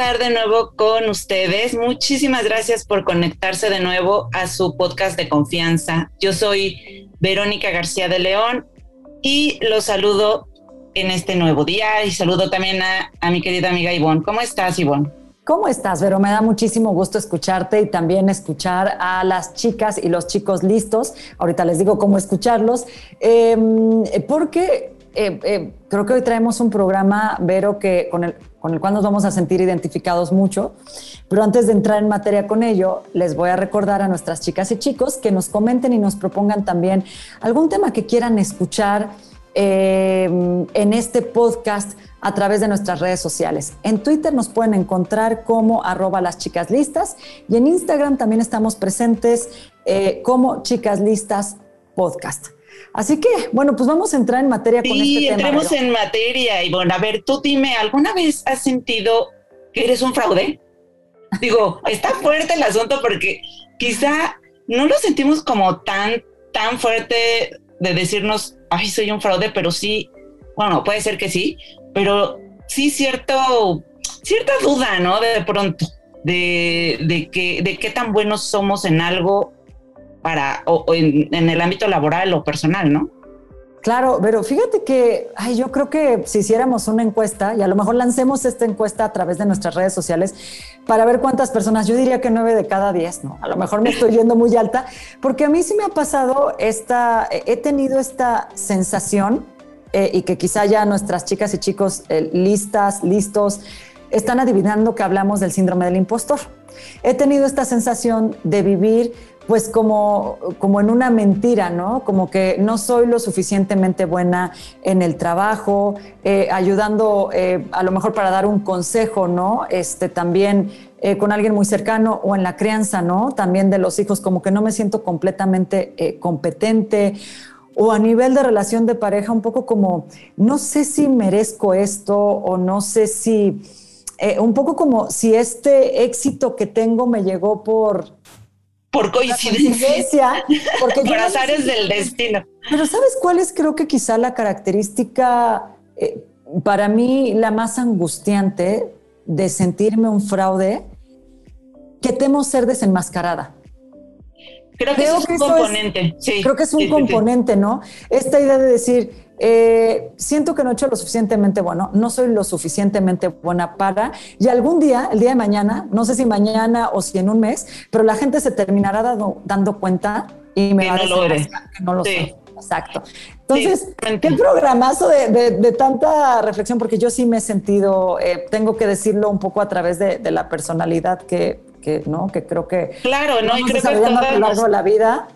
Estar de nuevo con ustedes. Muchísimas gracias por conectarse de nuevo a su podcast de confianza. Yo soy Verónica García de León y los saludo en este nuevo día y saludo también a, mi querida amiga Ivonne. ¿Cómo estás, Ivonne? ¿Cómo estás, Vero? Me da muchísimo gusto escucharte y también escuchar a las chicas y los chicos listos. Ahorita les digo cómo escucharlos, em, porque eh, eh, creo que hoy traemos un programa, Vero, que con el, con el cual nos vamos a sentir identificados mucho. Pero antes de entrar en materia con ello, les voy a recordar a nuestras chicas y chicos que nos comenten y nos propongan también algún tema que quieran escuchar eh, en este podcast a través de nuestras redes sociales. En Twitter nos pueden encontrar como arroba las chicas y en Instagram también estamos presentes como chicas listas podcast. Así que, bueno, pues vamos a entrar en materia con este tema. entremos en materia, y bueno, A ver, tú dime, ¿alguna vez has sentido que eres un fraude? Digo, está fuerte el asunto porque quizá no lo sentimos como tan, tan fuerte de decirnos, ay, soy un fraude, pero sí, bueno, puede ser que sí, pero sí cierto, cierta duda, ¿no? De pronto, de, de, que, de qué tan buenos somos en algo para, o, en, el ámbito laboral o personal, ¿no? Claro, pero fíjate que ay, yo creo que si hiciéramos una encuesta, y a lo mejor lancemos esta encuesta a través de nuestras redes sociales para ver cuántas personas, yo diría que nueve de cada diez, ¿no? A lo mejor me estoy yendo muy alta, porque a mí sí me ha pasado esta, he tenido esta sensación, eh, y que quizá ya nuestras chicas y chicos eh, listas, listos, están adivinando que hablamos del síndrome del impostor. He tenido esta sensación de vivir pues como, como en una mentira, ¿no? Como que no soy lo suficientemente buena en el trabajo, eh, ayudando eh, a lo mejor para dar un consejo, ¿no? Este, también eh, con alguien muy cercano o en la crianza, ¿no? También de los hijos, como que no me siento completamente competente o a nivel de relación de pareja, un poco como, no sé si merezco esto o no sé si, un poco como si este éxito que tengo me llegó por por coincidencia, porque por azares del destino. Pero ¿sabes cuál es creo que quizá la característica eh, para mí la más angustiante de sentirme un fraude? Que temo ser desenmascarada. Creo que, es un componente. sí, creo que es un componente, ¿no? Esta idea de decir, eh, siento que no he hecho lo suficientemente bueno, no soy lo suficientemente buena para, y algún día, el día de mañana, no sé si mañana o si en un mes, pero la gente se terminará dando cuenta y me va a decir que no lo sé. Exacto. Entonces, qué programazo de, tanta reflexión, porque yo sí me he sentido, eh, tengo que decirlo un poco a través de, la personalidad que, ¿no? que creo que... Claro, ¿no? Y creo que a lo largo de la vida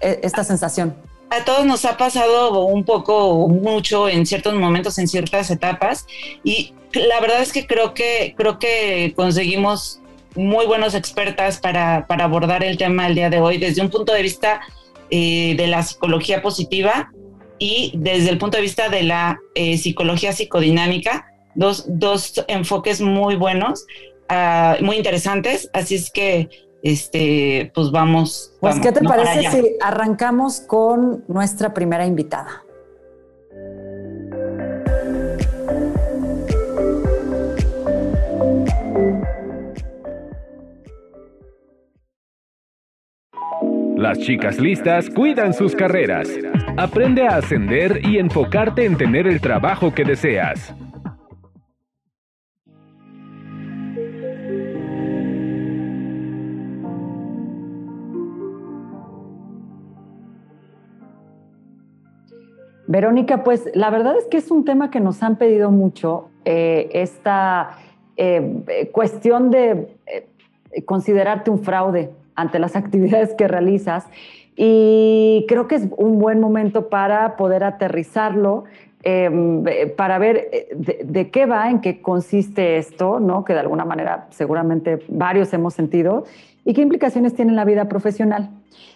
eh, esta sensación a todos nos ha pasado un poco, mucho en ciertos momentos, en ciertas etapas, y la verdad es que creo que, creo que conseguimos muy buenos expertas para, abordar el tema el día de hoy desde un punto de vista eh, de la psicología positiva y desde el punto de vista de la eh, psicología psicodinámica, dos, dos enfoques muy buenos, ah, muy interesantes, así es que este, pues vamos. Pues, ¿qué te parece si arrancamos con nuestra primera invitada? Las chicas listas cuidan sus carreras. Aprende a ascender y enfocarte en tener el trabajo que deseas. Verónica, pues la verdad es que es un tema que nos han pedido mucho, eh, esta eh, cuestión de eh, considerarte un fraude ante las actividades que realizas. Y, creo que es un buen momento para poder aterrizarlo Em, para ver eh, de, qué va, en qué consiste esto, ¿no? que de alguna manera seguramente varios hemos sentido, y qué implicaciones tiene en la vida profesional.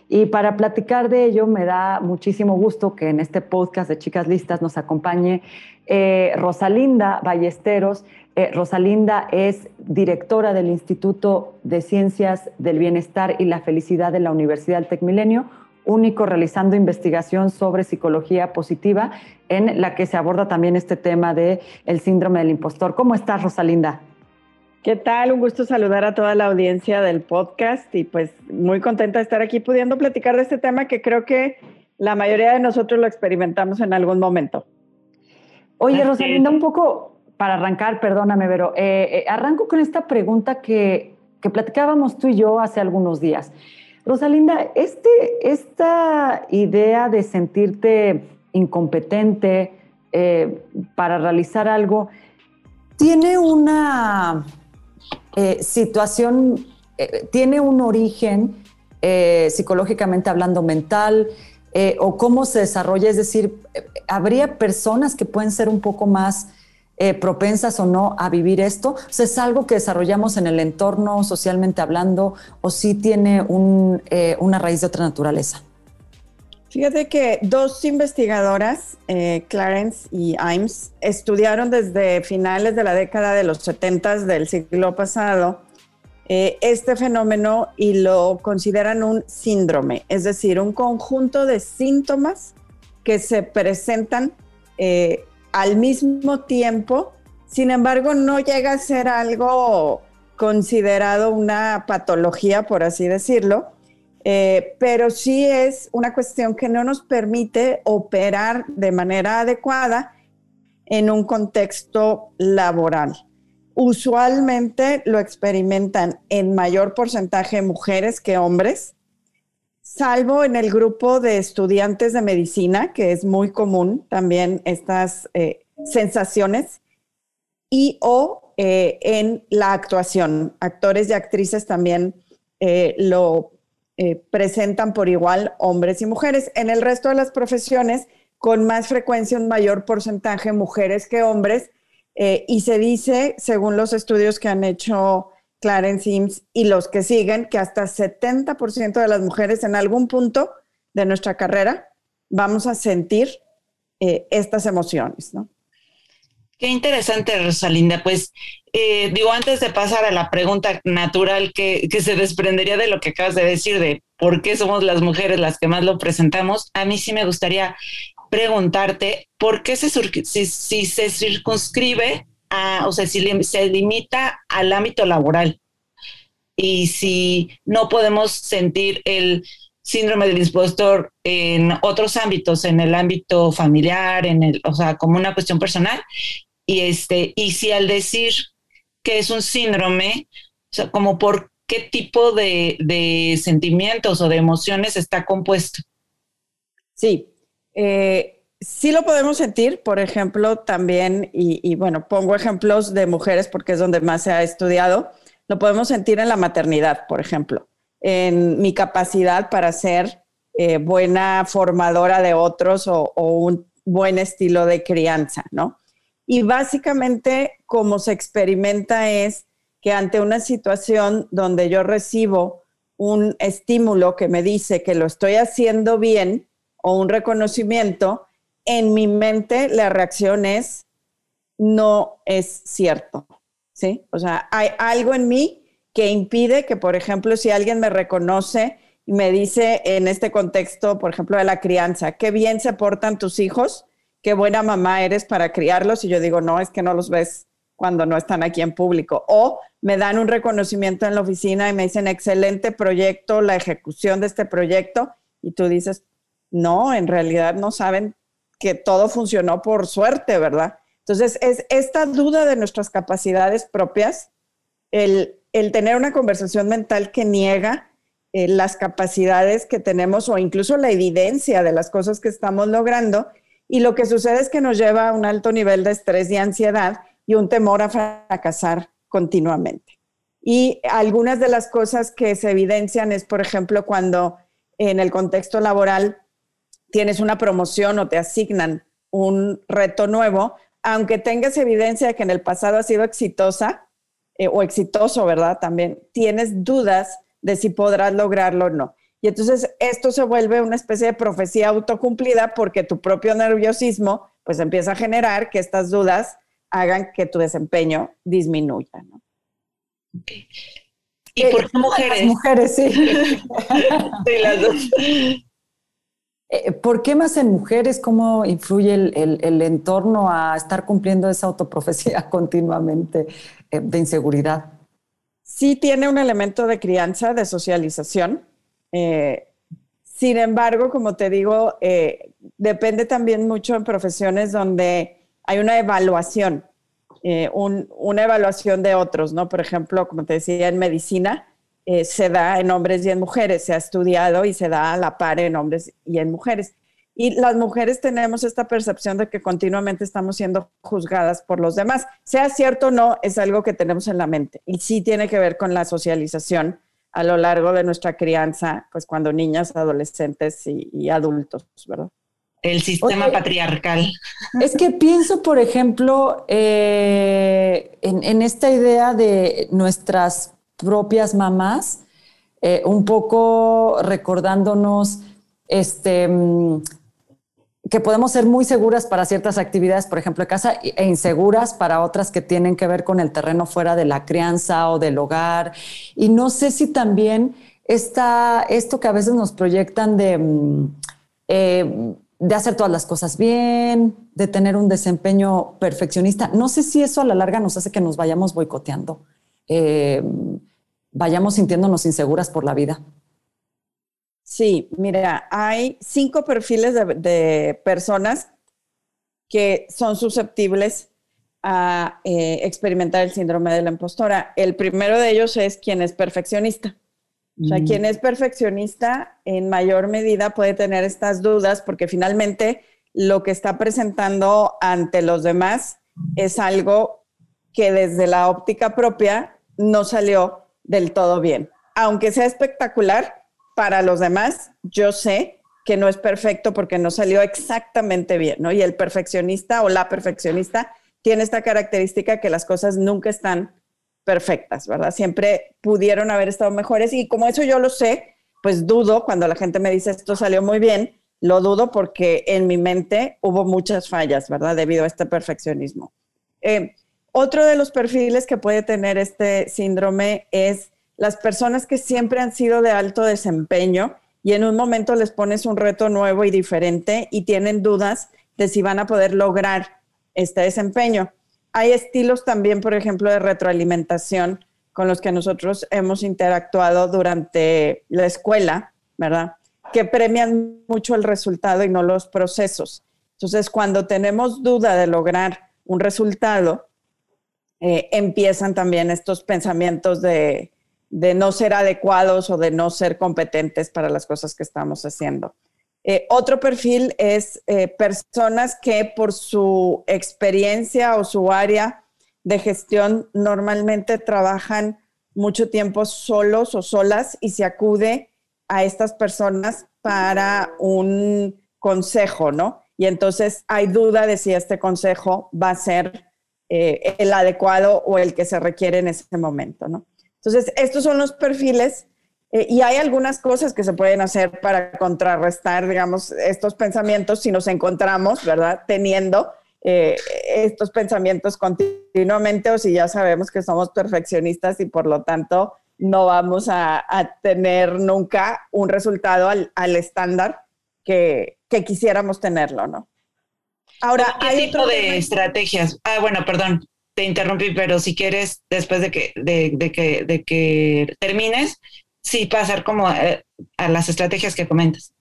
Y para platicar de ello, me da muchísimo gusto que en este podcast de Chicas Listas nos acompañe eh, Rosalinda Ballesteros. Eh, Rosalinda es directora del Instituto de Ciencias del Bienestar y la Felicidad de la Universidad del Tecmilenio único realizando investigación sobre psicología positiva en la que se aborda también este tema de el síndrome del impostor. ¿Cómo estás, Rosalinda? ¿Qué tal? Un gusto saludar a toda la audiencia del podcast y pues muy contenta de estar aquí pudiendo platicar de este tema que creo que la mayoría de nosotros lo experimentamos en algún momento. Oye, Rosalinda, un poco para arrancar, perdóname, pero eh, eh, arranco con esta pregunta que, que platicábamos tú y yo hace algunos días. Rosalinda, este, esta idea de sentirte incompetente eh, para realizar algo, tiene una eh, situación, eh, tiene un origen psicológicamente hablando mental, o cómo se desarrolla, es decir, habría personas que pueden ser un poco más eh, propensas o no a vivir esto? O sea, ¿Es algo que desarrollamos en el entorno socialmente hablando o sí tiene eh, una raíz de otra naturaleza? Fíjate que dos investigadoras, eh, Clarence y Imes, estudiaron desde finales de la década de los 70 del siglo pasado este fenómeno y lo consideran un síndrome, es decir, un conjunto de síntomas que se presentan al mismo tiempo, sin embargo, no llega a ser algo considerado una patología, por así decirlo, eh, pero sí es una cuestión que no nos permite operar de manera adecuada en un contexto laboral. Usualmente lo experimentan en mayor porcentaje mujeres que hombres, salvo en el grupo de estudiantes de medicina, que es muy común también estas eh, sensaciones, y o eh, en la actuación. Actores y actrices también eh, presentan por igual, hombres y mujeres. En el resto de las profesiones, con más frecuencia, un mayor porcentaje mujeres que hombres, y se dice, según los estudios que han hecho Clarence Sims y los que siguen, que hasta 70% de las mujeres en algún punto de nuestra carrera vamos a sentir eh, estas emociones, ¿no? Qué interesante, Rosalinda. Pues eh, digo, antes de pasar a la pregunta natural que, se desprendería de lo que acabas de decir, de por qué somos las mujeres las que más lo presentamos, a mí sí me gustaría preguntarte por qué se, si, se circunscribe o sea, si se limita al ámbito laboral y si no podemos sentir el síndrome del impostor en otros ámbitos, en el ámbito familiar, en el, o sea, como una cuestión personal, y este, y si al decir que es un síndrome, o sea, como por qué tipo de, de sentimientos o de emociones está compuesto. Sí, eh, sí lo podemos sentir, por ejemplo, también, y, bueno, pongo ejemplos de mujeres porque es donde más se ha estudiado, lo podemos sentir en la maternidad, por ejemplo, en mi capacidad para ser eh, buena formadora de otros o, un buen estilo de crianza, ¿no? Y básicamente como se experimenta es que ante una situación donde yo recibo un estímulo que me dice que lo estoy haciendo bien o un reconocimiento, en mi mente la reacción es, no es cierto, ¿sí? O sea, hay algo en mí que impide que, por ejemplo, si alguien me reconoce y me dice en este contexto, por ejemplo, de la crianza, qué bien se portan tus hijos, qué buena mamá eres para criarlos, y yo digo, no, es que no los ves cuando no están aquí en público. O me dan un reconocimiento en la oficina y me dicen, excelente proyecto, la ejecución de este proyecto, y tú dices, no, en realidad no saben que todo funcionó por suerte, ¿verdad? Entonces, es esta duda de nuestras capacidades propias, el, tener una conversación mental que niega eh, las capacidades que tenemos o incluso la evidencia de las cosas que estamos logrando. Y lo que sucede es que nos lleva a un alto nivel de estrés y ansiedad y un temor a fracasar continuamente. Y algunas de las cosas que se evidencian es, por ejemplo, cuando en el contexto laboral tienes una promoción o te asignan un reto nuevo, aunque tengas evidencia de que en el pasado ha sido exitosa eh, o exitoso, ¿verdad? También tienes dudas de si podrás lograrlo o no. Y entonces esto se vuelve una especie de profecía autocumplida porque tu propio nerviosismo pues empieza a generar que estas dudas hagan que tu desempeño disminuya. ¿no? ¿Y por qué mujeres? mujeres, sí. sí, las dos. Eh, ¿Por qué más en mujeres? ¿Cómo influye el, entorno a estar cumpliendo esa autoprofecía continuamente eh, de inseguridad? Sí tiene un elemento de crianza, de socialización. Eh, sin embargo, como te digo, depende también mucho en profesiones donde hay una evaluación, una evaluación de otros, ¿no? Por ejemplo, como te decía, en medicina, eh, se da en hombres y en mujeres, se ha estudiado y se da a la par en hombres y en mujeres. Y las mujeres tenemos esta percepción de que continuamente estamos siendo juzgadas por los demás. Sea cierto o no, es algo que tenemos en la mente. Y sí tiene que ver con la socialización a lo largo de nuestra crianza, pues cuando niñas, adolescentes y, adultos, ¿verdad? El sistema patriarcal. Es que pienso, por ejemplo, eh, en, esta idea de nuestras propias mamás, eh, un poco recordándonos este, mm, que podemos ser muy seguras para ciertas actividades, por ejemplo, de casa, e inseguras para otras que tienen que ver con el terreno fuera de la crianza o del hogar. Y no sé si también está esto que a veces nos proyectan de, mm, eh, de hacer todas las cosas bien, de tener un desempeño perfeccionista, no sé si eso a la larga nos hace que nos vayamos boicoteando. Eh, vayamos sintiéndonos inseguras por la vida. Sí, mira, hay cinco perfiles de, personas que son susceptibles a eh, experimentar el síndrome de la impostora. El primero de ellos es quien es perfeccionista. O sea, mm. quien es perfeccionista en mayor medida puede tener estas dudas porque finalmente lo que está presentando ante los demás es algo que desde la óptica propia no salió del todo bien. Aunque sea espectacular, para los demás, yo sé que no es perfecto porque no salió exactamente bien, ¿no? Y el perfeccionista o la perfeccionista tiene esta característica que las cosas nunca están perfectas, ¿verdad? Siempre pudieron haber estado mejores y como eso yo lo sé, pues dudo cuando la gente me dice esto salió muy bien, lo dudo porque en mi mente hubo muchas fallas, ¿verdad? Debido a este perfeccionismo. Eh, otro de los perfiles que puede tener este síndrome es las personas que siempre han sido de alto desempeño y en un momento les pones un reto nuevo y diferente y tienen dudas de si van a poder lograr este desempeño. Hay estilos también, por ejemplo, de retroalimentación con los que nosotros hemos interactuado durante la escuela, ¿verdad? Que premian mucho el resultado y no los procesos. Entonces, cuando tenemos duda de lograr un resultado, eh, empiezan también estos pensamientos de, no ser adecuados o de no ser competentes para las cosas que estamos haciendo. Eh, otro perfil es eh, personas que por su experiencia o su área de gestión normalmente trabajan mucho tiempo solos o solas y se acude a estas personas para un consejo, ¿no? Y entonces hay duda de si este consejo va a ser eh, el adecuado o el que se requiere en ese momento, ¿no? Entonces, estos son los perfiles eh, y hay algunas cosas que se pueden hacer para contrarrestar, digamos, estos pensamientos si nos encontramos, ¿verdad? Teniendo eh, estos pensamientos continuamente o si ya sabemos que somos perfeccionistas y por lo tanto no vamos a, tener nunca un resultado al, estándar que, que quisiéramos tenerlo, ¿no? Ahora, ¿qué tipo de estrategias? Ah, bueno, perdón, te interrumpí, pero si quieres, después de que, de, que, de que termines, sí pasar como eh, a las estrategias que comentas.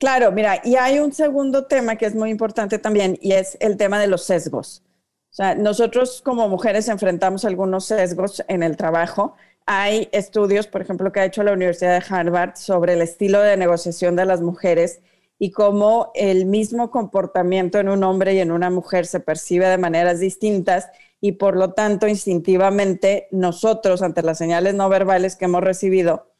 Claro, mira, y hay un segundo tema que es muy importante también, y es el tema de los sesgos. O sea, nosotros como mujeres enfrentamos algunos sesgos en el trabajo. Hay estudios, por ejemplo, que ha hecho la Universidad de Harvard sobre el estilo de negociación de las mujeres y cómo el mismo comportamiento en un hombre y en una mujer se percibe de maneras distintas y por lo tanto instintivamente nosotros ante las señales no verbales que hemos recibido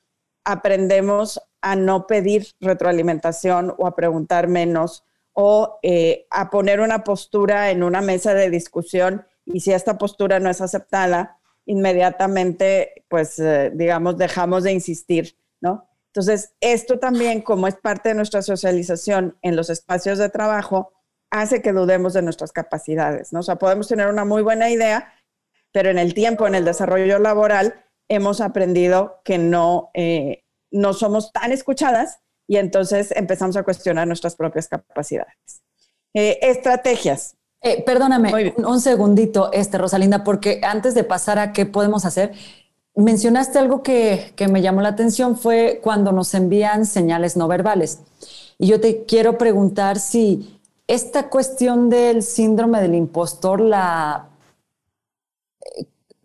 aprendemos a no pedir retroalimentación o a preguntar menos o eh, a poner una postura en una mesa de discusión y si esta postura no es aceptada, inmediatamente, pues, eh, digamos, dejamos de insistir, ¿no? Entonces, esto también, como es parte de nuestra socialización en los espacios de trabajo, hace que dudemos de nuestras capacidades, ¿no? O sea, podemos tener una muy buena idea, pero en el tiempo, en el desarrollo laboral, hemos aprendido que no, eh, no somos tan escuchadas y entonces empezamos a cuestionar nuestras propias capacidades. Eh, estrategias. Eh, perdóname un, segundito, este, Rosalinda, porque antes de pasar a qué podemos hacer, mencionaste algo que, que me llamó la atención, fue cuando nos envían señales no verbales. Y yo te quiero preguntar si esta cuestión del síndrome del impostor la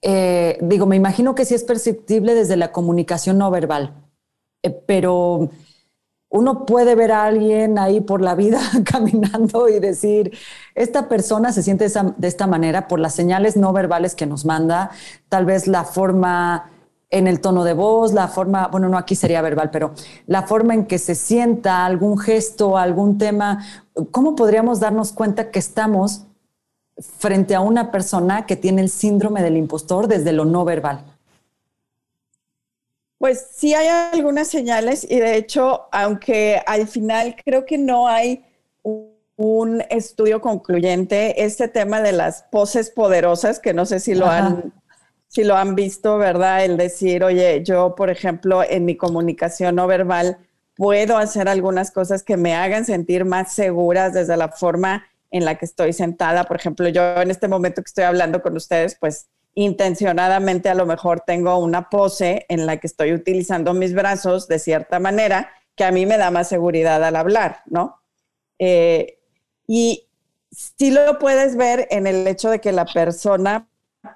eh, digo, me imagino que sí es perceptible desde la comunicación no verbal, eh, pero uno puede ver a alguien ahí por la vida caminando y decir, esta persona se siente de esta manera por las señales no verbales que nos manda, tal vez la forma en el tono de voz, la forma, bueno, no aquí sería verbal, pero la forma en que se sienta, algún gesto, algún tema, ¿cómo podríamos darnos cuenta que estamos frente a una persona que tiene el síndrome del impostor desde lo no verbal? Pues sí hay algunas señales y de hecho, aunque al final creo que no hay un estudio concluyente, este tema de las poses poderosas, que no sé si lo han si lo han visto, ¿verdad? El decir, oye, yo, por ejemplo, en mi comunicación no verbal puedo hacer algunas cosas que me hagan sentir más seguras desde la forma en la que estoy sentada. Por ejemplo, yo en este momento que estoy hablando con ustedes, pues intencionadamente a lo mejor tengo una pose en la que estoy utilizando mis brazos de cierta manera que a mí me da más seguridad al hablar, ¿no? Eh, y sí lo puedes ver en el hecho de que la persona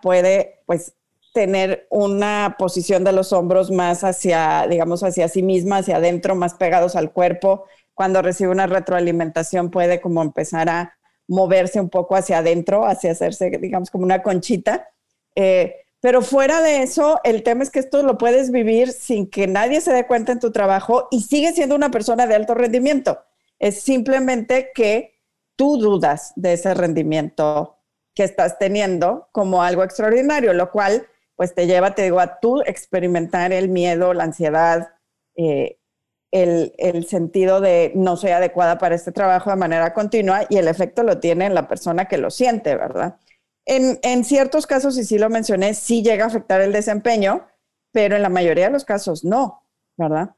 puede, pues, tener una posición de los hombros más hacia, digamos, hacia sí misma, hacia adentro, más pegados al cuerpo. Cuando recibe una retroalimentación puede como empezar a moverse un poco hacia adentro, hacia hacerse, digamos, como una conchita. Eh, pero fuera de eso, el tema es que esto lo puedes vivir sin que nadie se dé cuenta en tu trabajo y sigues siendo una persona de alto rendimiento. Es simplemente que tú dudas de ese rendimiento que estás teniendo como algo extraordinario, lo cual pues te lleva, te digo, a tú experimentar el miedo, la ansiedad, eh, el, sentido de no soy adecuada para este trabajo de manera continua y el efecto lo tiene en la persona que lo siente, ¿verdad? En, ciertos casos, y sí lo mencioné, sí llega a afectar el desempeño, pero en la mayoría de los casos no, ¿verdad?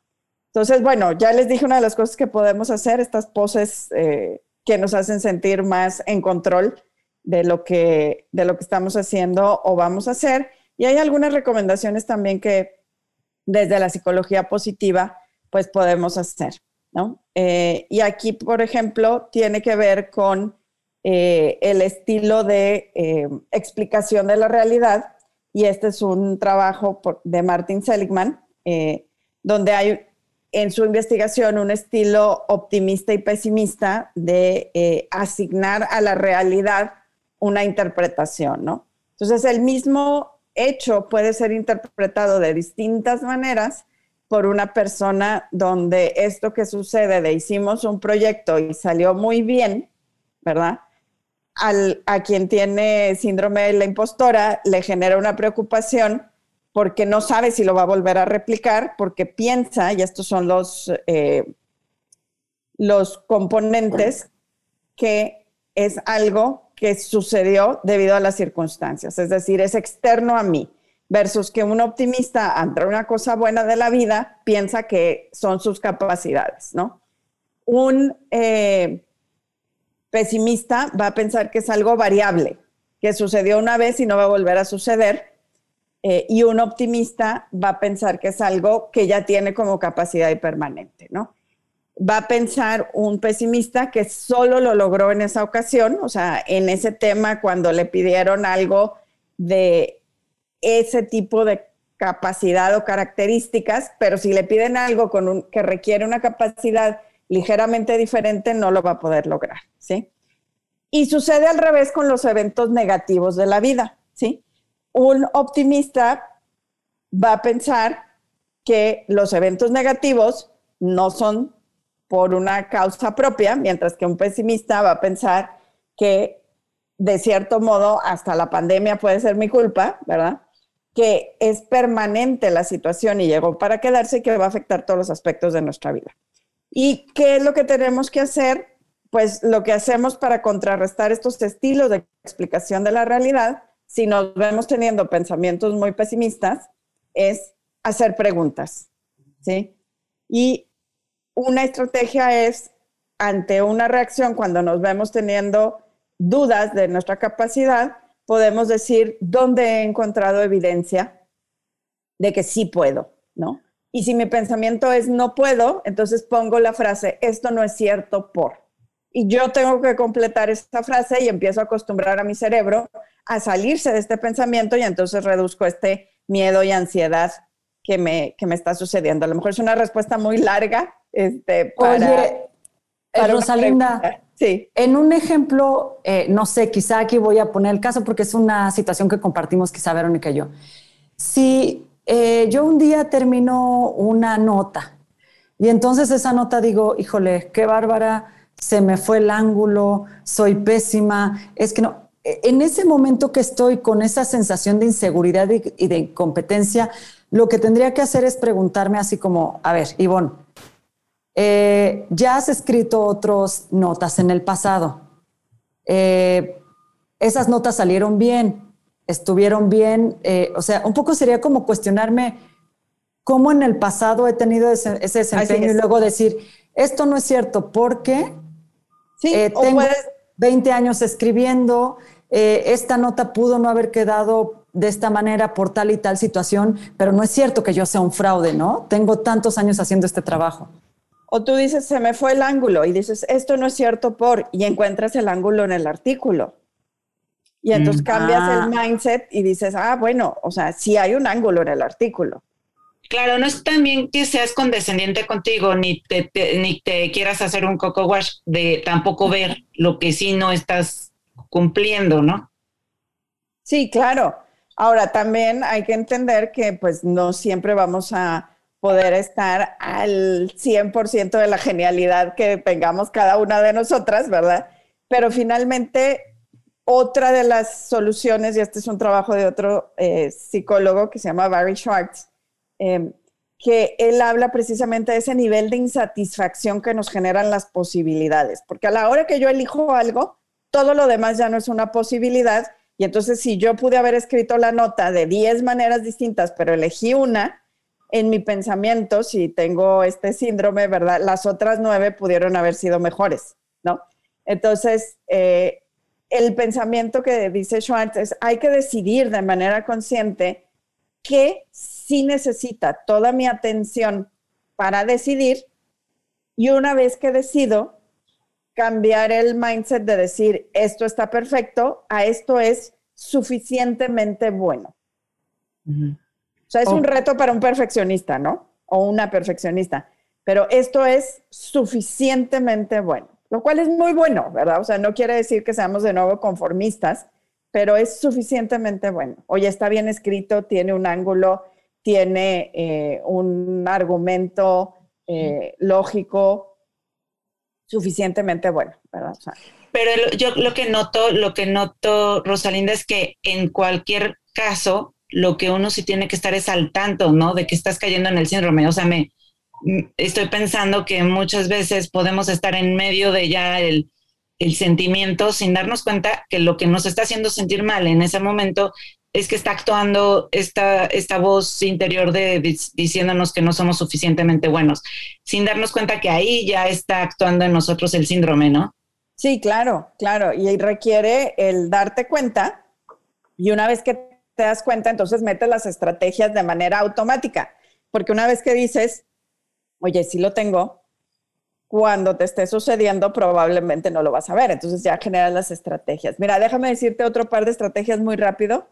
Entonces, bueno, ya les dije una de las cosas que podemos hacer, estas poses eh, que nos hacen sentir más en control de lo, que, de lo que estamos haciendo o vamos a hacer. Y hay algunas recomendaciones también que desde la psicología positiva, pues podemos hacer, ¿no? Eh, y aquí, por ejemplo, tiene que ver con eh, el estilo de eh, explicación de la realidad, y este es un trabajo de Martin Seligman, donde hay en su investigación un estilo optimista y pesimista de asignar a la realidad una interpretación, ¿no? Entonces, el mismo hecho puede ser interpretado de distintas maneras por una persona donde esto que sucede de hicimos un proyecto y salió muy bien, ¿verdad? Al, a quien tiene síndrome de la impostora le genera una preocupación porque no sabe si lo va a volver a replicar, porque piensa, y estos son los, eh, los componentes, que es algo que sucedió debido a las circunstancias, es decir, es externo a mí versus que un optimista ante una cosa buena de la vida piensa que son sus capacidades, ¿no? Un eh, pesimista va a pensar que es algo variable, que sucedió una vez y no va a volver a suceder, eh, y un optimista va a pensar que es algo que ya tiene como capacidad y permanente, ¿no? Va a pensar un pesimista que solo lo logró en esa ocasión, o sea, en ese tema cuando le pidieron algo de ese tipo de capacidad o características, pero si le piden algo con un, que requiere una capacidad ligeramente diferente, no lo va a poder lograr, ¿sí? Y sucede al revés con los eventos negativos de la vida, ¿sí? Un optimista va a pensar que los eventos negativos no son por una causa propia, mientras que un pesimista va a pensar que de cierto modo hasta la pandemia puede ser mi culpa, ¿verdad? Que es permanente la situación y llegó para quedarse y que va a afectar todos los aspectos de nuestra vida. ¿Y qué es lo que tenemos que hacer? Pues lo que hacemos para contrarrestar estos estilos de explicación de la realidad, si nos vemos teniendo pensamientos muy pesimistas, es hacer preguntas, ¿sí? Y una estrategia es, ante una reacción, cuando nos vemos teniendo dudas de nuestra capacidad, podemos decir dónde he encontrado evidencia de que sí puedo, ¿no? Y si mi pensamiento es no puedo, entonces pongo la frase, esto no es cierto por. Y yo tengo que completar esta frase y empiezo a acostumbrar a mi cerebro a salirse de este pensamiento y entonces reduzco este miedo y ansiedad que me, que me está sucediendo. A lo mejor es una respuesta muy larga. Este, Oye, eh, Rosalinda, sí. en un ejemplo, eh, no sé, quizá aquí voy a poner el caso porque es una situación que compartimos quizá Verónica y yo. Si eh, yo un día termino una nota y entonces esa nota digo, híjole, qué bárbara, se me fue el ángulo, soy pésima, es que no, e, en ese momento que estoy con esa sensación de inseguridad y de incompetencia, lo que tendría que hacer es preguntarme así como, a ver, Ivonne, eh, ya has escrito otras notas en el pasado. Eh, esas notas salieron bien, estuvieron bien, eh, o sea, un poco sería como cuestionarme cómo en el pasado he tenido ese, desempeño y luego decir, esto no es cierto porque sí, tengo 20 años escribiendo, esta nota pudo no haber quedado de esta manera por tal y tal situación, pero no es cierto que yo sea un fraude, ¿no? Tengo tantos años haciendo este trabajo. O tú dices, se me fue el ángulo y dices, esto no es cierto por, y encuentras el ángulo en el artículo. Y entonces mm. cambias el ah. mindset y dices, ah, bueno, o sea, sí hay un ángulo en el artículo. Claro, no es también que seas condescendiente contigo, ni te, ni te quieras hacer un coco wash de tampoco ver lo que sí no estás cumpliendo, ¿no? Sí, claro. Ahora, también hay que entender que pues no siempre vamos a poder estar al 100% de la genialidad que tengamos cada una de nosotras, ¿verdad? Pero finalmente, otra de las soluciones, y este es un trabajo de otro eh, psicólogo que se llama Barry Schwartz, em, que él habla precisamente de ese nivel de insatisfacción que nos generan las posibilidades, porque a la hora que yo elijo algo, todo lo demás ya no es una posibilidad y entonces, si yo pude haber escrito la nota de 10 maneras distintas, pero elegí una, en mi pensamiento, si tengo este síndrome, ¿verdad? Las otras nueve pudieron haber sido mejores, ¿no? Entonces, eh, el pensamiento que dice Schwartz es, hay que decidir de manera consciente qué sí necesita toda mi atención para decidir y una vez que decido, cambiar el mindset de decir, esto está perfecto, a esto es suficientemente bueno. O sea, es un reto para un perfeccionista, ¿no? O una perfeccionista. Pero esto es suficientemente bueno, lo cual es muy bueno, ¿verdad? O sea, no quiere decir que seamos de nuevo conformistas, pero es suficientemente bueno. Oye, está bien escrito, tiene un ángulo, tiene eh, un argumento eh, lógico, suficientemente bueno, ¿verdad? Pero yo lo que noto, lo que noto, Rosalinda, es que en cualquier caso, lo que uno sí tiene que estar es al tanto, ¿no? De que estás cayendo en el síndrome. O sea, me estoy pensando que muchas veces podemos estar en medio de ya el, el sentimiento sin darnos cuenta que lo que nos está haciendo sentir mal en ese momento es que está actuando esta, esta voz interior de, diciéndonos que no somos suficientemente buenos, sin darnos cuenta que ahí ya está actuando en nosotros el síndrome, ¿no? Sí, claro, claro. Y requiere el darte cuenta y una vez que te das cuenta, entonces metes las estrategias de manera automática. Porque una vez que dices, oye, sí lo tengo, cuando te esté sucediendo probablemente no lo vas a ver. Entonces ya generas las estrategias. Mira, déjame decirte otro par de estrategias muy rápido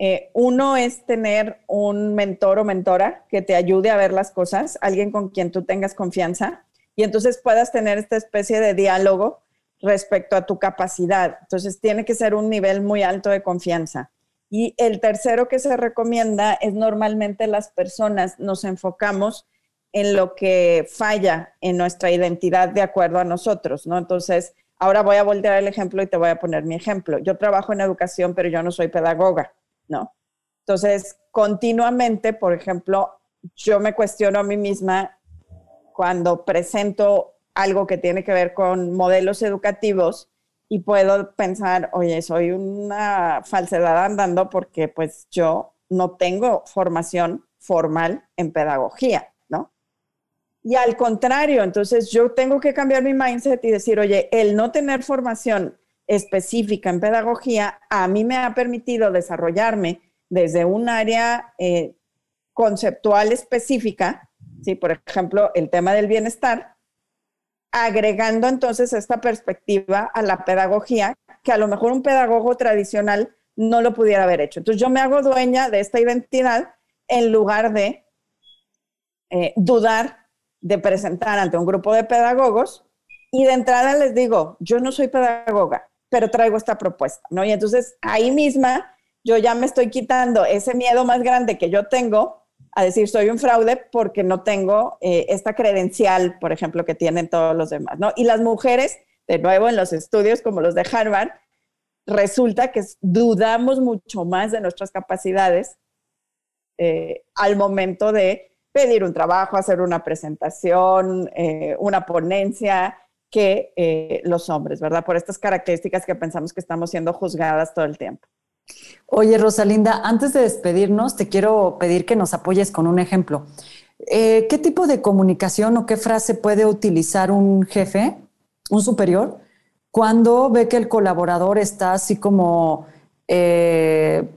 eh, uno es tener un mentor o mentora que te ayude a ver las cosas, alguien con quien tú tengas confianza y entonces puedas tener esta especie de diálogo respecto a tu capacidad. Entonces tiene que ser un nivel muy alto de confianza. Y el tercero que se recomienda es normalmente las personas nos enfocamos en lo que falla en nuestra identidad de acuerdo a nosotros, ¿no? Entonces, ahora voy a voltear el ejemplo y te voy a poner mi ejemplo. Yo trabajo en educación, pero yo no soy pedagoga, ¿no? Entonces, continuamente, por ejemplo, yo me cuestiono a mí misma cuando presento algo que tiene que ver con modelos educativos y puedo pensar, oye, soy una falsedad andando porque pues yo no tengo formación formal en pedagogía. Y al contrario, entonces yo tengo que cambiar mi mindset y decir, oye, el no tener formación específica en pedagogía a mí me ha permitido desarrollarme desde un área eh, conceptual específica, ¿sí? por ejemplo, el tema del bienestar, agregando entonces esta perspectiva a la pedagogía que a lo mejor un pedagogo tradicional no lo pudiera haber hecho. Entonces yo me hago dueña de esta identidad en lugar de eh, dudar de presentar ante un grupo de pedagogos y de entrada les digo, yo no soy pedagoga, pero traigo esta propuesta, ¿no? Y entonces ahí misma yo ya me estoy quitando ese miedo más grande que yo tengo a decir soy un fraude porque no tengo eh, esta credencial, por ejemplo, que tienen todos los demás, ¿no? Y las mujeres, de nuevo, en los estudios como los de Harvard, resulta que dudamos mucho más de nuestras capacidades eh, al momento de pedir un trabajo, hacer una presentación, eh, una ponencia, que los hombres, ¿verdad? Por estas características que pensamos que estamos siendo juzgadas todo el tiempo. Oye, Rosalinda, antes de despedirnos, te quiero pedir que nos apoyes con un ejemplo. Eh, ¿Qué tipo de comunicación o qué frase puede utilizar un jefe, un superior, cuando ve que el colaborador está así como eh,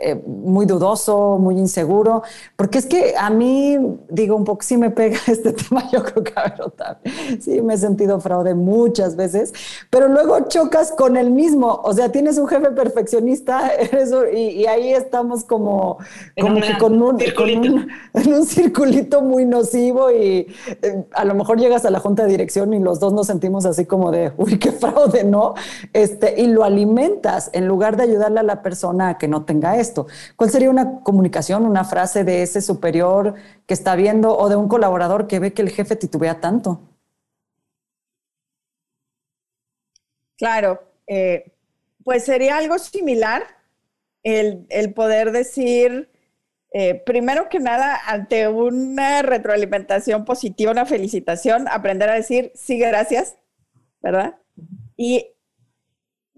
eh, muy dudoso, muy inseguro, porque es que a mí, digo, un poco sí me pega este tema, yo creo que a ver, sí me he sentido fraude muchas veces, pero luego chocas con el mismo, o sea, tienes un jefe perfeccionista y, ahí estamos como, como que con un, en un circulito muy nocivo y eh, a lo mejor llegas a la junta de dirección y los dos nos sentimos así como de, uy, qué fraude, ¿no? Este, y lo alimentas en lugar de ayudarle a la persona a que no tenga eso. ¿Cuál sería una comunicación, una frase de ese superior que está viendo o de un colaborador que ve que el jefe titubea tanto? Claro, eh, pues sería algo similar el, poder decir, eh, primero que nada, ante una retroalimentación positiva, una felicitación, aprender a decir sí, gracias, ¿verdad? Y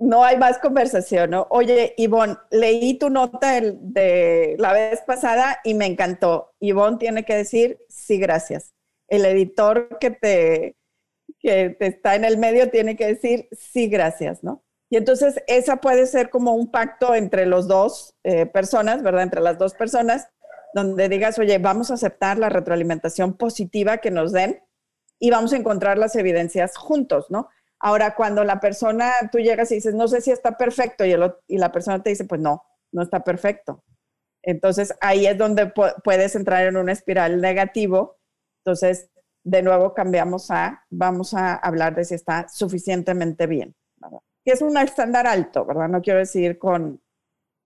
no hay más conversación, ¿no? Oye, Ivonne, leí tu nota de la vez pasada y me encantó. Ivonne tiene que decir sí, gracias. El editor que te, que te está en el medio tiene que decir sí, gracias, ¿no? Y entonces esa puede ser como un pacto entre los dos eh, personas, ¿verdad? Entre las dos personas, donde digas, oye, vamos a aceptar la retroalimentación positiva que nos den y vamos a encontrar las evidencias juntos, ¿no? Ahora, cuando la persona, tú llegas y dices, no sé si está perfecto, y, y la persona te dice, pues no, no está perfecto. Entonces, ahí es donde puedes entrar en una espiral negativo. Entonces, de nuevo cambiamos a, vamos a hablar de si está suficientemente bien, Que es un estándar alto, ¿verdad? No quiero decir con,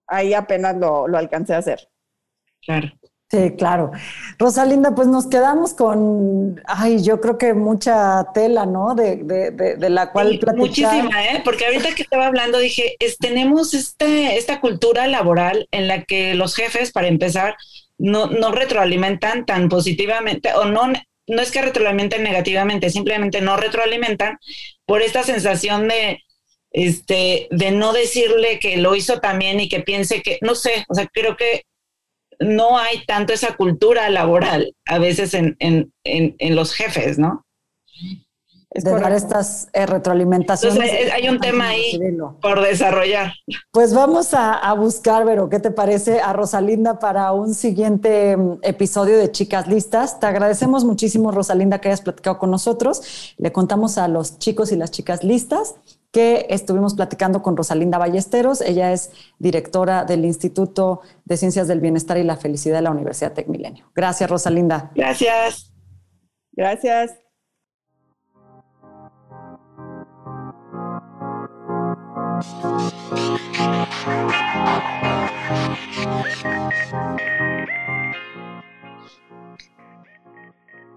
ahí apenas lo, lo alcancé a hacer. Claro. Sí, claro. Rosalinda, pues nos quedamos con, ay, yo creo que mucha tela, ¿no? De, de, de, la cual platicar. Muchísima, ¿eh? Porque ahorita que estaba hablando dije, es, tenemos este, esta cultura laboral en la que los jefes, para empezar, no, no retroalimentan tan positivamente o no, no es que retroalimenten negativamente, simplemente no retroalimentan por esta sensación de, este, de no decirle que lo hizo también y que piense que, no sé, o sea, creo que no hay tanto esa cultura laboral a veces en, los jefes, ¿no? Es de dar estas eh, retroalimentaciones. Entonces, hay un tema ahí por desarrollar. Pues vamos a, buscar, Vero, ¿qué te parece a Rosalinda para un siguiente mm, episodio de Chicas Listas? Te agradecemos muchísimo, Rosalinda, que hayas platicado con nosotros. Le contamos a los chicos y las chicas listas que estuvimos platicando con Rosalinda Ballesteros. Ella es directora del Instituto de Ciencias del Bienestar y la Felicidad de la Universidad Tecmilenio. Gracias, Rosalinda. Gracias. Gracias.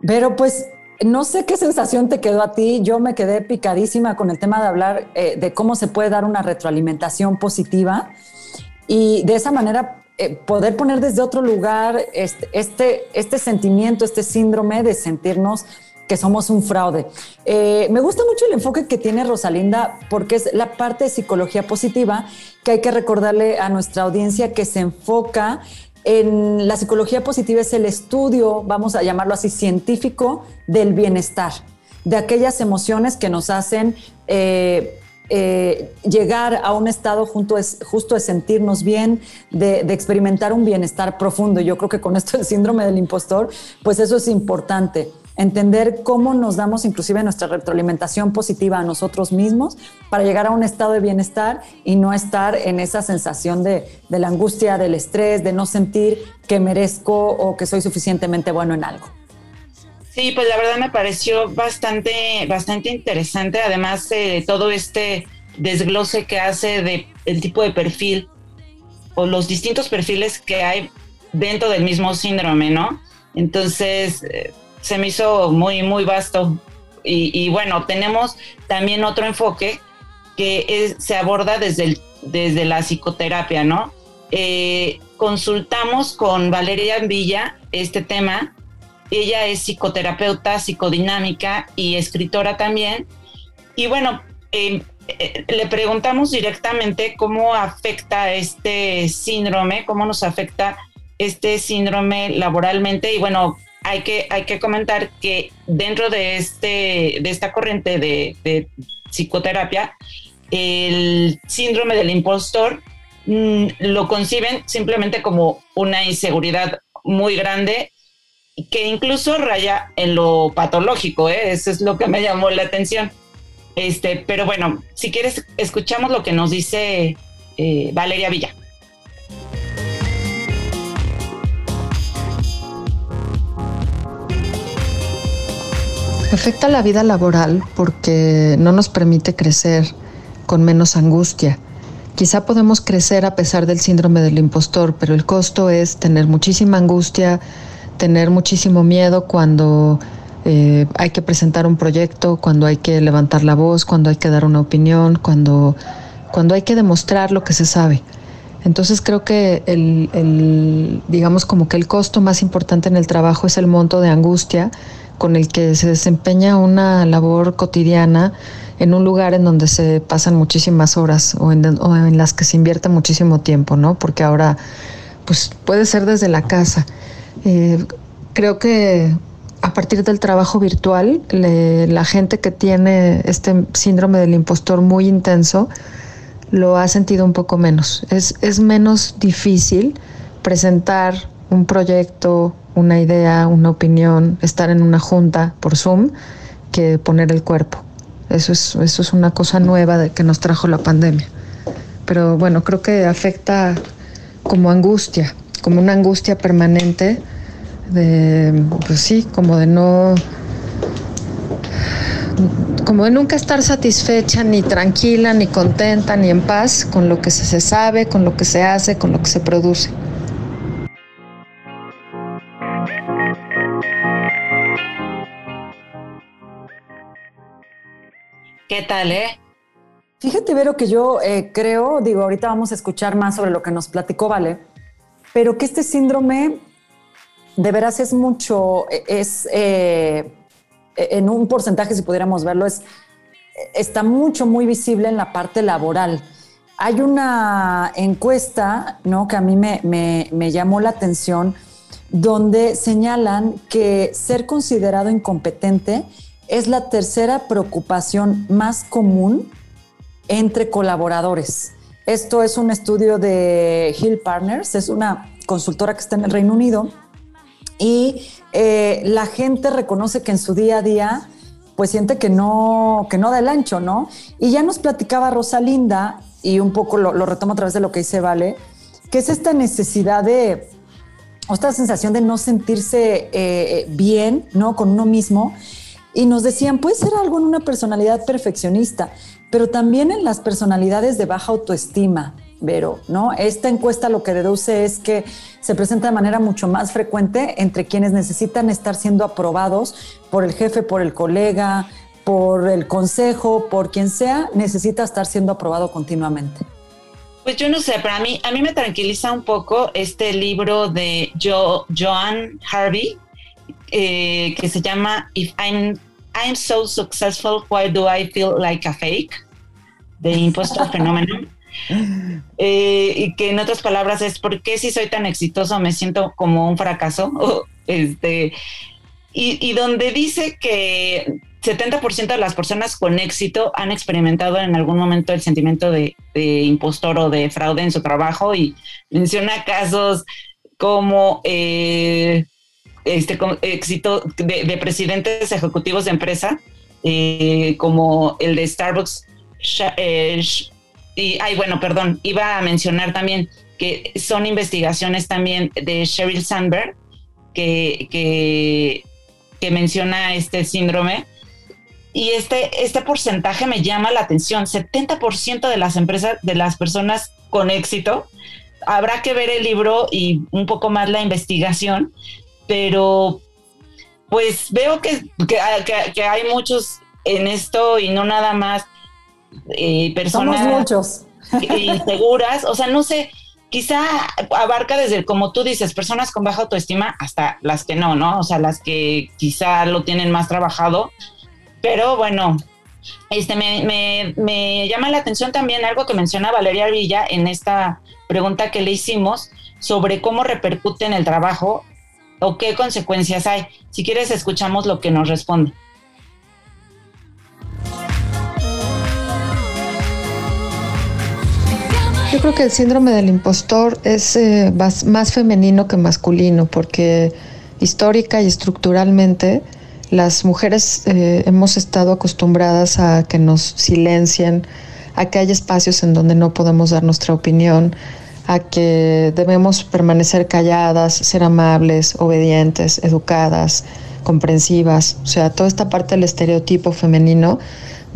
Pero pues no sé qué sensación te quedó a ti. Yo me quedé picadísima con el tema de hablar eh, de cómo se puede dar una retroalimentación positiva y de esa manera eh, poder poner desde otro lugar este, este, este, sentimiento, este síndrome de sentirnos que somos un fraude. Eh, me gusta mucho el enfoque que tiene Rosalinda porque es la parte de psicología positiva que hay que recordarle a nuestra audiencia que se enfoca en la psicología positiva es el estudio, vamos a llamarlo así, científico del bienestar, de aquellas emociones que nos hacen eh, eh, llegar a un estado justo de sentirnos bien, de, experimentar un bienestar profundo. Yo creo que con esto el síndrome del impostor, pues eso es importante. Entender cómo nos damos inclusive nuestra retroalimentación positiva a nosotros mismos para llegar a un estado de bienestar y no estar en esa sensación de, de la angustia, del estrés, de no sentir que merezco o que soy suficientemente bueno en algo. Sí, pues la verdad me pareció bastante, bastante interesante, además de todo este desglose que hace de el tipo de perfil o los distintos perfiles que hay dentro del mismo síndrome, ¿no? Entonces, eh, se me hizo muy, muy vasto. Y, bueno, tenemos también otro enfoque que se aborda desde, el, desde la psicoterapia, ¿no? Eh, consultamos con Valeria Villa este tema ella es psicoterapeuta, psicodinámica y escritora también. Y bueno, em, eh, le preguntamos directamente cómo afecta este síndrome, cómo nos afecta este síndrome laboralmente. Y bueno, hay que, hay que comentar que dentro de, este, de esta corriente de, psicoterapia, el síndrome del impostor mm, lo conciben simplemente como una inseguridad muy grande que incluso raya en lo patológico, ¿eh? eso es lo que me llamó la atención. Este, pero bueno, si quieres, escuchamos lo que nos dice eh, Valeria Villa. Afecta la vida laboral porque no nos permite crecer con menos angustia. Quizá podemos crecer a pesar del síndrome del impostor, pero el costo es tener muchísima angustia, tener muchísimo miedo cuando eh, hay que presentar un proyecto, cuando hay que levantar la voz, cuando hay que dar una opinión, cuando, cuando hay que demostrar lo que se sabe. Entonces creo que el, digamos como que el costo más importante en el trabajo es el monto de angustia con el que se desempeña una labor cotidiana en un lugar en donde se pasan muchísimas horas o en, las que se invierte muchísimo tiempo, ¿no? Porque ahora pues puede ser desde la casa. Eh, creo que a partir del trabajo virtual, la gente que tiene este síndrome del impostor muy intenso lo ha sentido un poco menos. Es, es menos difícil presentar un proyecto, una idea, una opinión, estar en una junta por Zoom que poner el cuerpo. Eso es, eso es una cosa nueva que nos trajo la pandemia. Pero bueno, creo que afecta como angustia como una angustia permanente de, pues sí, como de no, como de nunca estar satisfecha, ni tranquila, ni contenta, ni en paz con lo que se sabe, con lo que se hace, con lo que se produce. ¿Qué tal, eh? Fíjate, Vero, que yo eh, creo, digo, ahorita vamos a escuchar más sobre lo que nos platicó Vale, pero que este síndrome de veras es mucho, es eh, en un porcentaje, si pudiéramos verlo, es, está mucho, muy visible en la parte laboral. Hay una encuesta ¿no? que a mí me, me llamó la atención donde señalan que ser considerado incompetente es la tercera preocupación más común entre colaboradores. Esto es un estudio de Hill Partners, es una consultora que está en el Reino Unido y eh, la gente reconoce que en su día a día pues siente que no, que no da el ancho, ¿no? Y ya nos platicaba Rosalinda, y un poco lo, retomo a través de lo que dice Vale, que es esta necesidad de, o esta sensación de no sentirse eh, bien, ¿no? Con uno mismo. Y nos decían, puede ser algo en una personalidad perfeccionista, pero también en las personalidades de baja autoestima, Vero, ¿no? Esta encuesta lo que deduce es que se presenta de manera mucho más frecuente entre quienes necesitan estar siendo aprobados por el jefe, por el colega, por el consejo, por quien sea, necesita estar siendo aprobado continuamente. Pues yo no sé, para mí, a mí me tranquiliza un poco este libro de Joan Harvey, eh, que se llama If I'm, I'm So Successful, Why Do I Feel Like a Fake? de Impostor Phenomenon. Eh, y que en otras palabras es ¿por qué si soy tan exitoso me siento como un fracaso? este, y, donde dice que 70% de las personas con éxito han experimentado en algún momento el sentimiento de, impostor o de fraude en su trabajo y menciona casos como eh, este éxito de, presidentes ejecutivos de empresa, eh, como el de Starbucks, eh, y, ay, bueno, perdón, iba a mencionar también que son investigaciones también de Sheryl Sandberg que, que, que menciona este síndrome. Y este, este porcentaje me llama la atención. 70% de las empresas, de las personas con éxito, habrá que ver el libro y un poco más la investigación, pero pues veo que, que, que hay muchos en esto y no nada más eh, personas muchos. inseguras, o sea, no sé, quizá abarca desde, como tú dices, personas con baja autoestima hasta las que no, ¿no? O sea, las que quizá lo tienen más trabajado, pero bueno, este, me, me, llama la atención también algo que menciona Valeria Villa en esta pregunta que le hicimos sobre cómo repercute en el trabajo o qué consecuencias hay. Si quieres, escuchamos lo que nos responde. Yo creo que el síndrome del impostor es eh, más, femenino que masculino, porque histórica y estructuralmente las mujeres eh, hemos estado acostumbradas a que nos silencien, a que hay espacios en donde no podemos dar nuestra opinión, a que debemos permanecer calladas, ser amables, obedientes, educadas, comprensivas. O sea, toda esta parte del estereotipo femenino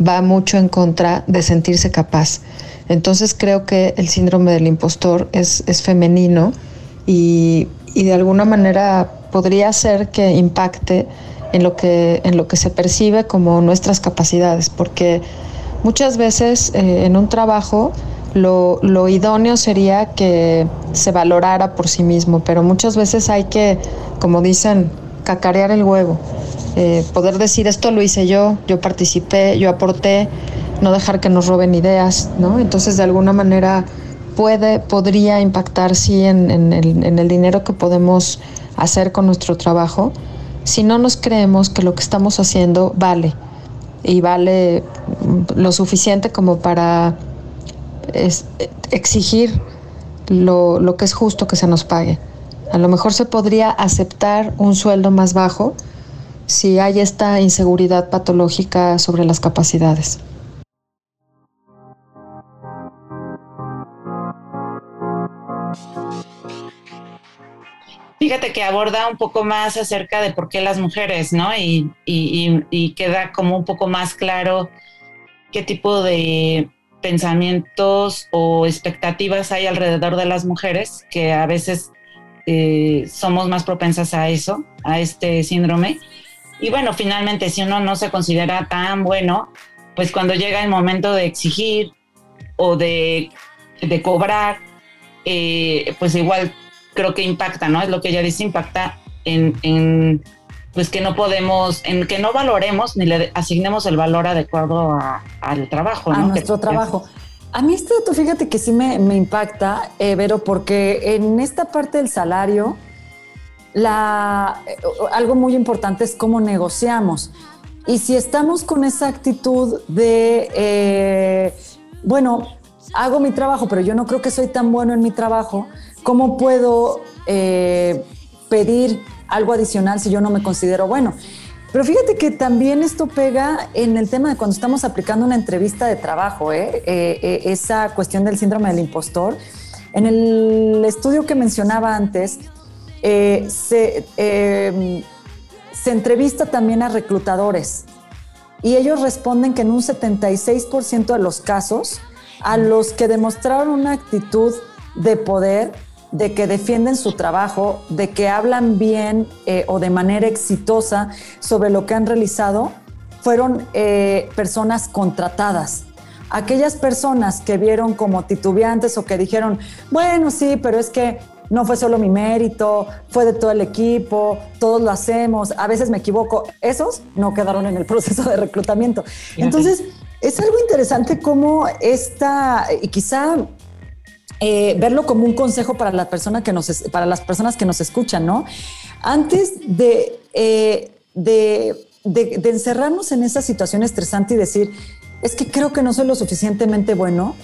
va mucho en contra de sentirse capaz. Entonces creo que el síndrome del impostor es, femenino y, de alguna manera podría ser que impacte en lo que, en lo que se percibe como nuestras capacidades, porque muchas veces eh, en un trabajo lo, idóneo sería que se valorara por sí mismo, pero muchas veces hay que, como dicen, cacarear el huevo, eh, poder decir esto lo hice yo, yo participé, yo aporté, no dejar que nos roben ideas, ¿no? Entonces, de alguna manera puede, podría impactar, sí, en el dinero que podemos hacer con nuestro trabajo, si no nos creemos que lo que estamos haciendo vale y vale lo suficiente como para exigir lo, lo, que es justo que se nos pague. A lo mejor se podría aceptar un sueldo más bajo si hay esta inseguridad patológica sobre las capacidades. Fíjate que aborda un poco más acerca de por qué las mujeres, ¿no? Y, y, queda como un poco más claro qué tipo de pensamientos o expectativas hay alrededor de las mujeres, que a veces eh, somos más propensas a eso, a este síndrome. Y bueno, finalmente, si uno no se considera tan bueno, pues cuando llega el momento de exigir o de, de cobrar, eh, pues igual creo que impacta, ¿no? Es lo que ella dice, impacta en, pues que no podemos, en que no valoremos ni le asignemos el valor adecuado al trabajo, A nuestro trabajo. A mí este dato, fíjate que sí me, impacta, eh, Vero, porque en esta parte del salario, la, eh, algo muy importante es cómo negociamos. Y si estamos con esa actitud de, eh, bueno, hago mi trabajo, pero yo no creo que soy tan bueno en mi trabajo, ¿Cómo puedo eh, pedir algo adicional si yo no me considero bueno? Pero fíjate que también esto pega en el tema de cuando estamos aplicando una entrevista de trabajo, ¿eh? Eh, esa cuestión del síndrome del impostor. En el estudio que mencionaba antes, se, se entrevista también a reclutadores y ellos responden que en un 76% de los casos a los que demostraron una actitud de poder, de que defienden su trabajo, de que hablan bien eh, o de manera exitosa sobre lo que han realizado, fueron eh, personas contratadas. Aquellas personas que vieron como titubeantes o que dijeron, bueno, sí, pero es que no fue solo mi mérito, fue de todo el equipo, todos lo hacemos, a veces me equivoco, esos no quedaron en el proceso de reclutamiento. Entonces, es algo interesante cómo esta, y quizá eh, verlo como un consejo para, la persona que nos, para las personas que nos escuchan, ¿no? Antes de, eh, de, de, encerrarnos en esa situación estresante y decir, es que creo que no soy lo suficientemente bueno,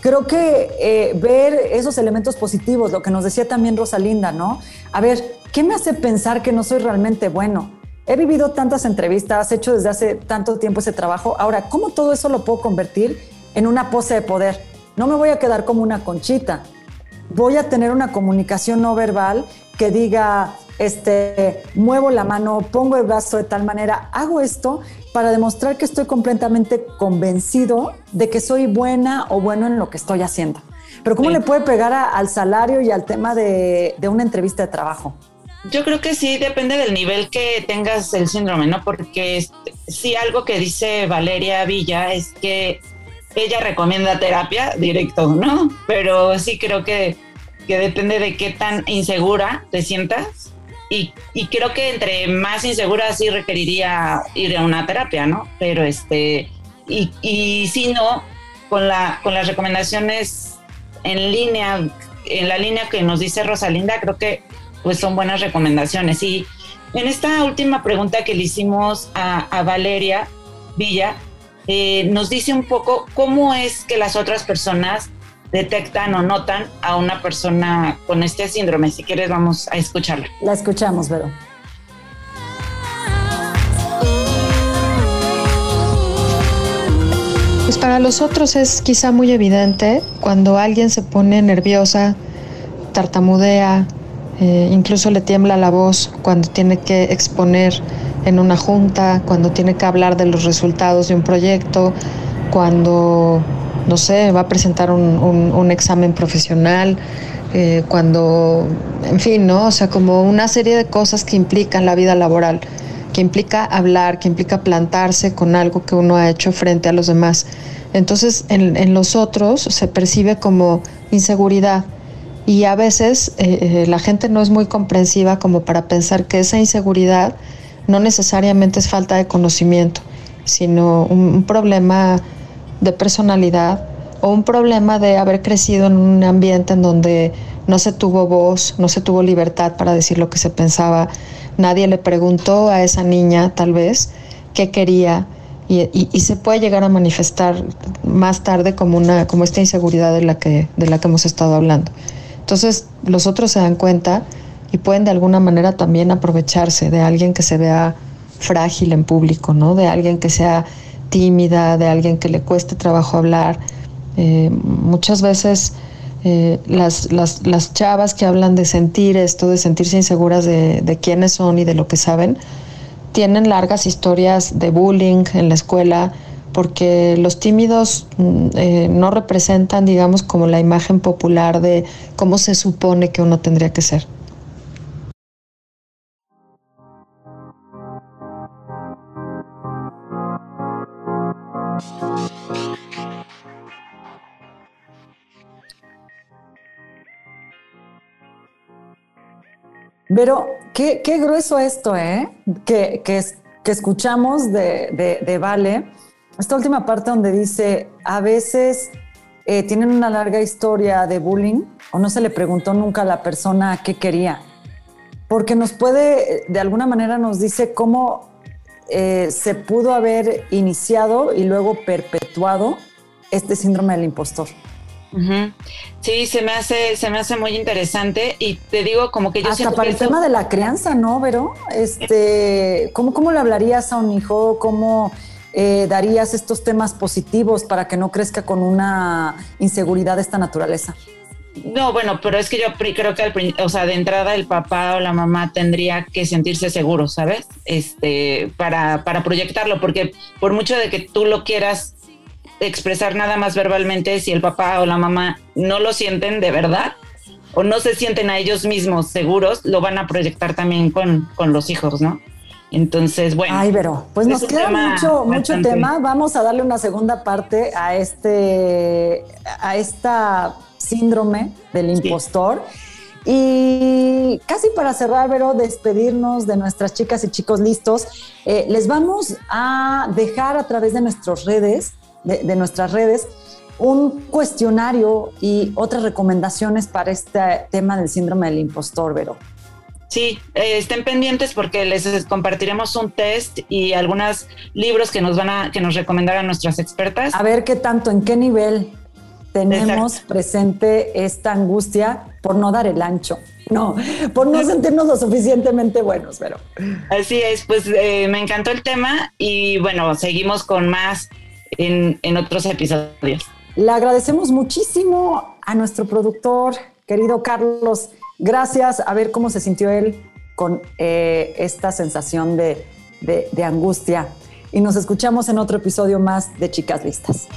creo que eh, ver esos elementos positivos, lo que nos decía también Rosalinda, ¿no? A ver, ¿qué me hace pensar que no soy realmente bueno? He vivido tantas entrevistas, he hecho desde hace tanto tiempo ese trabajo. Ahora, ¿cómo todo eso lo puedo convertir en una pose de poder? No me voy a quedar como una conchita. Voy a tener una comunicación no verbal que diga, este, muevo la mano, pongo el brazo de tal manera, hago esto para demostrar que estoy completamente convencido de que soy buena o bueno en lo que estoy haciendo. Pero ¿cómo le puede pegar al salario y al tema de una entrevista de trabajo? Yo creo que sí depende del nivel que tengas el síndrome, ¿no? Porque sí algo que dice Valeria Villa es que ella recomienda terapia directo, ¿no? Pero sí creo que, que depende de qué tan insegura te sientas. Y, y, creo que entre más insegura sí requeriría ir a una terapia, ¿no? Pero este, y, y si no, con, la, con las recomendaciones en línea, en la línea que nos dice Rosalinda, creo que pues son buenas recomendaciones. Y en esta última pregunta que le hicimos a, Valeria Villa, eh, nos dice un poco cómo es que las otras personas detectan o notan a una persona con este síndrome. Si quieres, vamos a escucharla. La escuchamos, Vero. Pues para los otros es quizá muy evidente cuando alguien se pone nerviosa, tartamudea, eh, incluso le tiembla la voz cuando tiene que exponer en una junta, cuando tiene que hablar de los resultados de un proyecto, cuando, no sé, va a presentar un, examen profesional, eh, cuando, en fin, ¿no? O sea, como una serie de cosas que implican la vida laboral, que implica hablar, que implica plantarse con algo que uno ha hecho frente a los demás. Entonces, en, en los otros se percibe como inseguridad y a veces eh, eh, la gente no es muy comprensiva como para pensar que esa inseguridad no necesariamente es falta de conocimiento, sino un, problema de personalidad o un problema de haber crecido en un ambiente en donde no se tuvo voz, no se tuvo libertad para decir lo que se pensaba, nadie le preguntó a esa niña tal vez qué quería y, se puede llegar a manifestar más tarde como una como esta inseguridad de la que de la que hemos estado hablando. Entonces los otros se dan cuenta y pueden de alguna manera también aprovecharse de alguien que se vea frágil en público, ¿no? De alguien que sea tímida, de alguien que le cueste trabajo hablar. Eh, muchas veces eh, las, las, las, chavas que hablan de sentir esto, de sentirse inseguras de, de quiénes son y de lo que saben, tienen largas historias de bullying en la escuela, porque los tímidos mm, eh, no representan, digamos, como la imagen popular de cómo se supone que uno tendría que ser. Pero qué, qué grueso esto, ¿eh? Que, que, escuchamos de, de, de Vale esta última parte donde dice, a veces eh, tienen una larga historia de bullying o no se le preguntó nunca a la persona qué quería, porque nos puede, de alguna manera nos dice cómo eh, se pudo haber iniciado y luego perpetuado este síndrome del impostor. Sí, se me hace, se me hace muy interesante y te digo como que yo hasta para el tema de la crianza, ¿no, Vero? Este, ¿cómo, cómo le hablarías a un hijo? ¿Cómo eh, darías estos temas positivos para que no crezca con una inseguridad de esta naturaleza? No, bueno, pero es que yo creo que o sea, de entrada el papá o la mamá tendría que sentirse seguro, ¿sabes? Este, para, para proyectarlo, porque por mucho de que tú lo quieras expresar nada más verbalmente si el papá o la mamá no lo sienten de verdad o no se sienten a ellos mismos seguros, lo van a proyectar también con, con los hijos, ¿no? Entonces, bueno. Ay, pero pues nos queda mucho, mucho tema. Vamos a darle una segunda parte a este, a esta síndrome del impostor. Y casi para cerrar, Vero, despedirnos de nuestras chicas y chicos listos, eh, les vamos a dejar a través de nuestras redes, de nuestras redes, un cuestionario y otras recomendaciones para este tema del síndrome del impostor, Vero. Sí, eh, estén pendientes porque les compartiremos un test y algunos libros que nos van a que nos recomendarán nuestras expertas. A ver qué tanto, en qué nivel tenemos presente esta angustia por no dar el ancho. No, por no sentirnos lo suficientemente buenos, pero. Así es, pues eh, me encantó el tema y bueno, seguimos con más en, otros episodios. Le agradecemos muchísimo a nuestro productor, querido Carlos. Gracias a ver cómo se sintió él con eh, esta sensación de, de angustia. Y nos escuchamos en otro episodio más de Chicas Listas.